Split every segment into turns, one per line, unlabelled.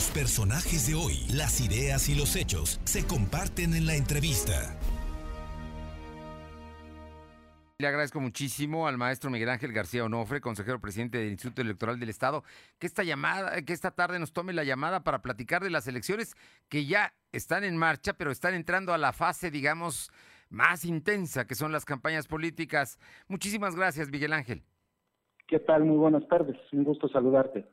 Los personajes de hoy, las ideas y los hechos se comparten en la entrevista.
Le agradezco muchísimo al maestro Miguel Ángel García Onofre, consejero presidente del Instituto Electoral del Estado, que esta llamada, que esta tarde nos tome la llamada para platicar de las elecciones que ya están en marcha, pero están entrando a la fase, digamos, más intensa, que son las campañas políticas. Muchísimas gracias, Miguel Ángel.
¿Qué tal? Muy buenas tardes. Un gusto saludarte.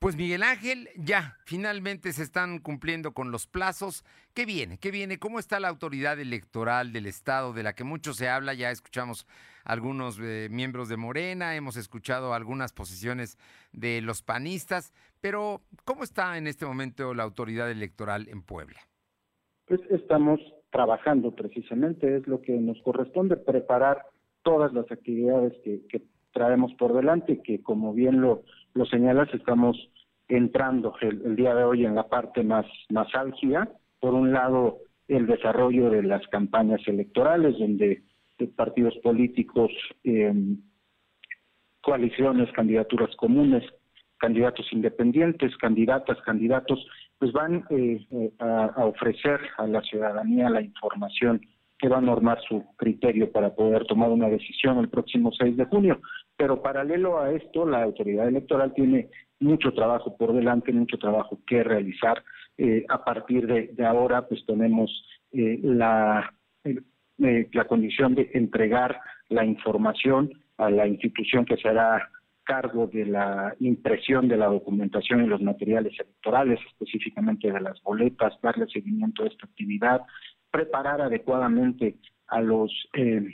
Pues Miguel Ángel, ya, finalmente se están cumpliendo con los plazos. ¿Qué viene? ¿Qué viene? ¿Cómo está la autoridad electoral del Estado de la que mucho se habla? Ya escuchamos algunos eh, miembros de Morena, hemos escuchado algunas posiciones de los panistas, pero ¿cómo está en este momento la autoridad electoral en Puebla?
Pues estamos trabajando precisamente, es lo que nos corresponde, preparar todas las actividades que, que traemos por delante, que como bien lo, lo señalas, estamos entrando el, día de hoy en la parte más, más álgida. Por un lado, el desarrollo de las campañas electorales, donde partidos políticos, eh, coaliciones, candidaturas comunes, candidatos independientes, candidatas, candidatos, pues van eh, eh, a, ofrecer a la ciudadanía la información que va a normar su criterio para poder tomar una decisión el próximo 6 de junio. Pero paralelo a esto, la autoridad electoral tiene mucho trabajo por delante, mucho trabajo que realizar. Eh, a partir de, ahora, pues tenemos eh, la, eh, la condición de entregar la información a la institución que se hará cargo de la impresión de la documentación y los materiales electorales, específicamente de las boletas, darle seguimiento a esta actividad, preparar adecuadamente a los eh,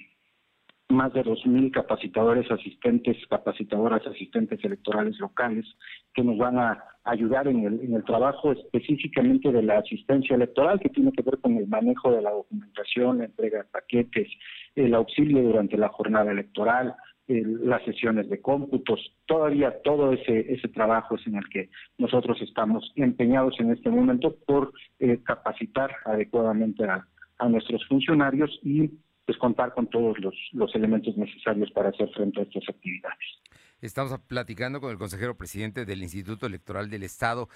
más de dos mil capacitadores, asistentes, capacitadoras, asistentes electorales locales que nos van a ayudar en el, en el trabajo específicamente de la asistencia electoral que tiene que ver con el manejo de la documentación, la entrega de paquetes, el auxilio durante la jornada electoral, las sesiones de cómputos, todavía todo ese, ese trabajo es en el que nosotros estamos empeñados en este momento por eh, capacitar adecuadamente a, nuestros funcionarios y pues contar con todos los, los elementos necesarios para hacer frente a estas actividades.
Estamos platicando con el consejero presidente del Instituto Electoral del Estado.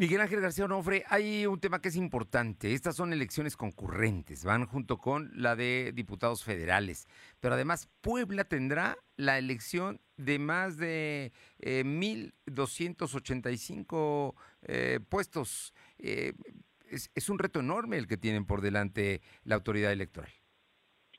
Miguel Ángel García Onofre, hay un tema que es importante. Estas son elecciones concurrentes, van junto con la de diputados federales. Pero además, Puebla tendrá la elección de más de 1.285 eh, eh, puestos. Eh, es, es un reto enorme el que tienen por delante la autoridad electoral.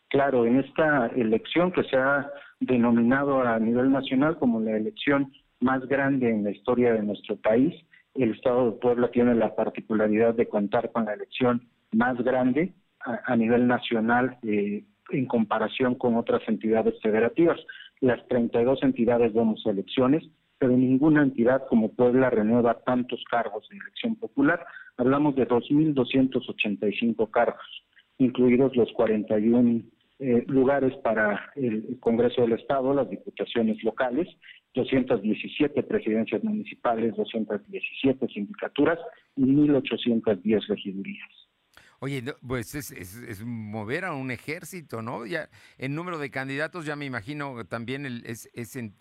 Claro, en esta elección que se ha denominado a nivel nacional como la elección más grande en la historia de nuestro país, el Estado de Puebla tiene la particularidad de contar con la elección más grande a, nivel nacional eh, en comparación con otras entidades federativas. Las 32 entidades vemos elecciones, pero ninguna entidad como Puebla renueva tantos cargos de elección popular. Hablamos de 2.285 cargos, incluidos los 41 eh, lugares para el, Congreso del Estado, las diputaciones locales, 217 presidencias municipales, 217 sindicaturas y 1.810 regidurías.
Oye, pues es, mover a un ejército, ¿no? Ya el número de candidatos, ya me imagino también es,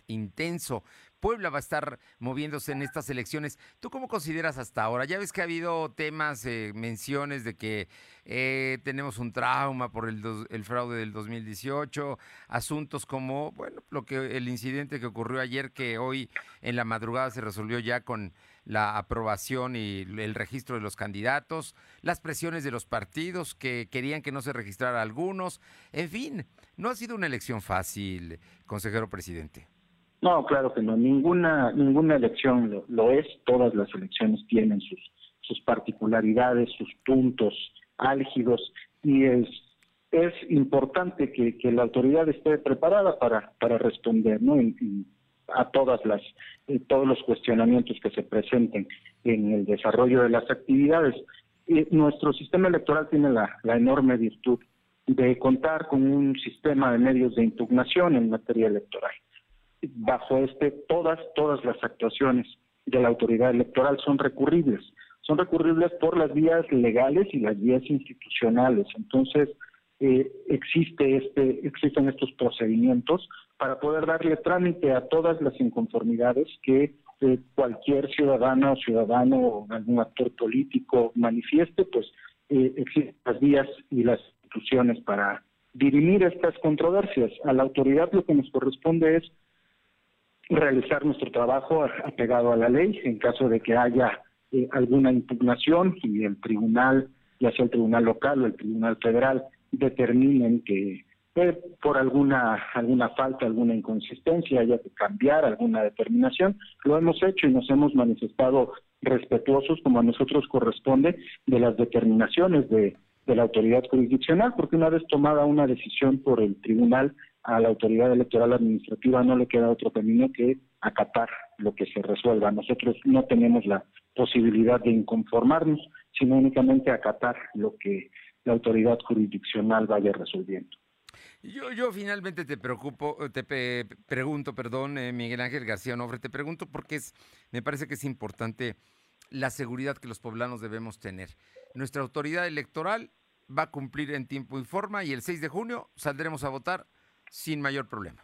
intenso. Puebla va a estar moviéndose en estas elecciones. ¿Tú cómo consideras hasta ahora? Ya ves que ha habido temas, eh, menciones de que eh, tenemos un trauma por el, el, fraude del 2018, asuntos como, bueno, lo que el incidente que ocurrió ayer, que hoy en la madrugada se resolvió ya con la aprobación y el registro de los candidatos, las presiones de los partidos que querían que no se registrara algunos, en fin, no ha sido una elección fácil, consejero presidente.
No, claro que no. Ninguna ninguna elección lo, es. Todas las elecciones tienen sus sus particularidades, sus puntos álgidos y es es importante que, que la autoridad esté preparada para para responder, ¿no? A todas las eh, todos los cuestionamientos que se presenten en el desarrollo de las actividades. Y nuestro sistema electoral tiene la, la enorme virtud de contar con un sistema de medios de impugnación en materia electoral. Bajo este todas todas las actuaciones de la autoridad electoral son recurribles. Son recurribles por las vías legales y las vías institucionales. Entonces eh, existe este existen estos procedimientos para poder darle trámite a todas las inconformidades que eh, cualquier ciudadana o ciudadano o algún actor político manifieste, pues eh, existen las vías y las instituciones para dirimir estas controversias. A la autoridad lo que nos corresponde es realizar nuestro trabajo apegado a la ley en caso de que haya eh, alguna impugnación y el tribunal, ya sea el tribunal local o el tribunal federal, determinen que eh, por alguna alguna falta, alguna inconsistencia haya que cambiar alguna determinación, lo hemos hecho y nos hemos manifestado respetuosos como a nosotros corresponde de las determinaciones de, de la autoridad jurisdiccional, porque una vez tomada una decisión por el tribunal, a la autoridad electoral administrativa no le queda otro camino que acatar lo que se resuelva. Nosotros no tenemos la posibilidad de inconformarnos, sino únicamente acatar lo que la autoridad jurisdiccional vaya resolviendo.
Yo, yo finalmente te preocupo, te pregunto, perdón, eh, Miguel Ángel García Nofre, te pregunto porque es, me parece que es importante la seguridad que los poblanos debemos tener. Nuestra autoridad electoral va a cumplir en tiempo y forma y el 6 de junio saldremos a votar sin mayor problema.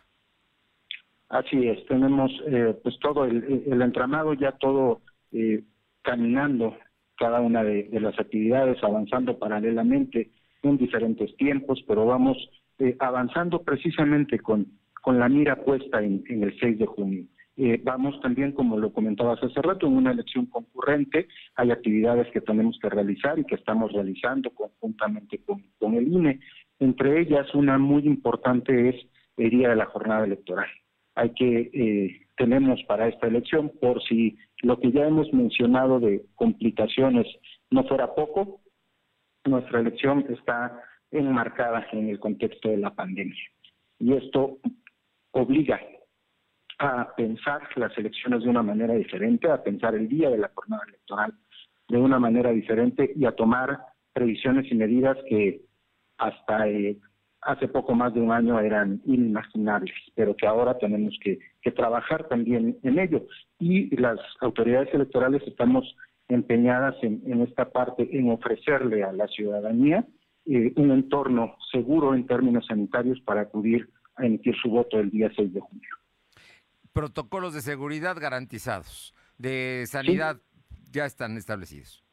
Así es, tenemos eh, pues todo el, entramado ya todo eh, caminando, cada una de, las actividades avanzando paralelamente en diferentes tiempos, pero vamos eh, avanzando precisamente con, con la mira puesta en, el 6 de junio. vamos también, como lo comentabas hace rato, en una elección concurrente. Hay actividades que tenemos que realizar y que estamos realizando conjuntamente con, con el INE. Entre ellas, una muy importante es el día de la jornada electoral. Hay que, eh, tenemos para esta elección, por si lo que ya hemos mencionado de complicaciones no fuera poco, nuestra elección está enmarcada en el contexto de la pandemia. Y esto obliga a pensar las elecciones de una manera diferente, a pensar el día de la jornada electoral de una manera diferente y a tomar previsiones y medidas que hasta eh, hace poco más de un año eran inimaginables, pero que ahora tenemos que, trabajar también en ello. Y las autoridades electorales estamos empeñadas en, esta parte, en ofrecerle a la ciudadanía eh, un entorno seguro en términos sanitarios para acudir a emitir su voto el día 6 de junio.
Protocolos de seguridad garantizados, de sanidad ya están establecidos.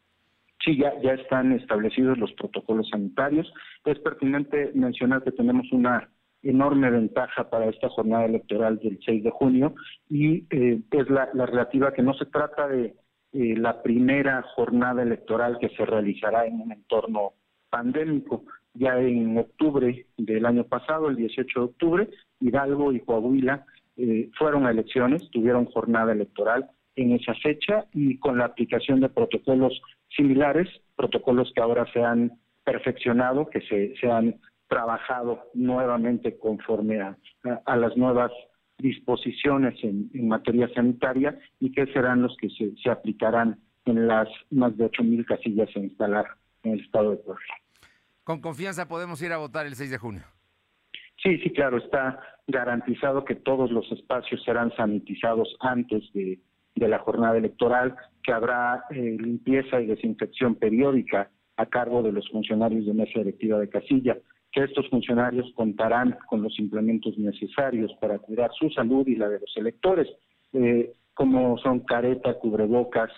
Sí, ya, ya están establecidos los protocolos sanitarios. Es pertinente mencionar que tenemos una enorme ventaja para esta jornada electoral del 6 de junio y eh, es la, relativa que no se trata de eh, la primera jornada electoral que se realizará en un entorno pandémico. Ya en octubre del año pasado, el 18 de octubre, Hidalgo y Coahuila eh, fueron a elecciones, tuvieron jornada electoral en esa fecha y con la aplicación de protocolos similares, protocolos que ahora se han perfeccionado, que se, se han trabajado nuevamente conforme a, a, las nuevas disposiciones en, materia sanitaria y que serán los que se, se aplicarán en las más de 8.000 casillas a instalar en el estado de Puebla.
¿Con confianza podemos ir a votar el 6 de junio?
Sí, sí, claro, está garantizado que todos los espacios serán sanitizados antes de, de la jornada electoral, que habrá eh, limpieza y desinfección periódica a cargo de los funcionarios de mesa directiva de casilla, que estos funcionarios contarán con los implementos necesarios para cuidar su salud y la de los electores, eh, como son careta, cubrebocas,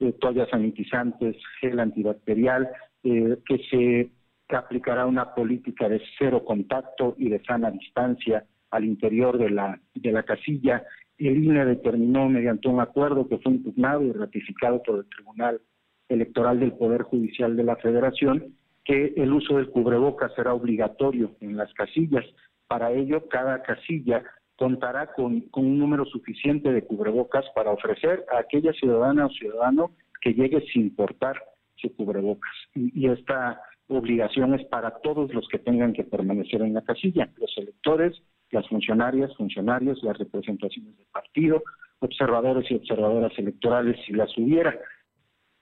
eh, toallas sanitizantes, gel antibacterial, que se aplicará una política de cero contacto y de sana distancia al interior de la, de la casilla el INE determinó mediante un acuerdo que fue impugnado y ratificado por el Tribunal Electoral del Poder Judicial de la Federación que el uso del cubrebocas será obligatorio en las casillas. Para ello, cada casilla contará con, un número suficiente de cubrebocas para ofrecer a aquella ciudadana o ciudadano que llegue sin portar su cubrebocas. y esta obligación es para todos los que tengan que permanecer en la casilla, los electores, las funcionarias, funcionarios, las representaciones del partido, observadores y observadoras electorales si las hubiera.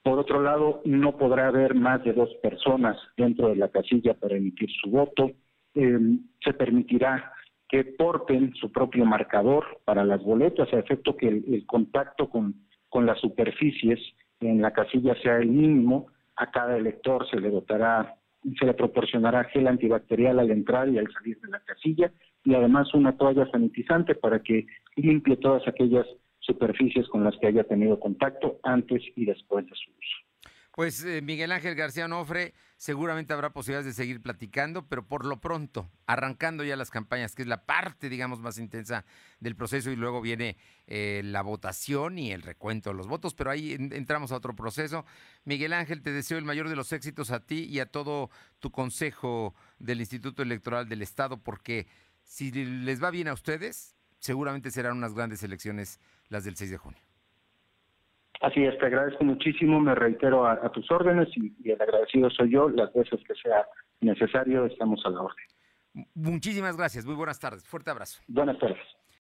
Por otro lado, no podrá haber más de dos personas dentro de la casilla para emitir su voto. Em, se permitirá que porten su propio marcador para las boletas, a efecto que el, contacto con, con las superficies en la casilla sea el mínimo. A cada elector se le dotará, se le proporcionará gel antibacterial al entrar y al salir de la casilla y además una toalla sanitizante para que limpie todas aquellas superficies con las que haya tenido contacto antes y después de su uso.
Pues eh, Miguel Ángel García Nofre, seguramente habrá posibilidades de seguir platicando, pero por lo pronto, arrancando ya las campañas, que es la parte, digamos, más intensa del proceso, y luego viene eh, la votación y el recuento de los votos, pero ahí entramos a otro proceso. Miguel Ángel, te deseo el mayor de los éxitos a ti y a todo tu consejo del Instituto Electoral del Estado, porque si les va bien a ustedes, seguramente serán unas grandes elecciones las del 6 de junio.
Así es, te agradezco muchísimo, me reitero a, tus órdenes y, y, el agradecido soy yo, las veces que sea necesario estamos a la orden.
Muchísimas gracias, muy buenas tardes, fuerte abrazo.
Buenas tardes.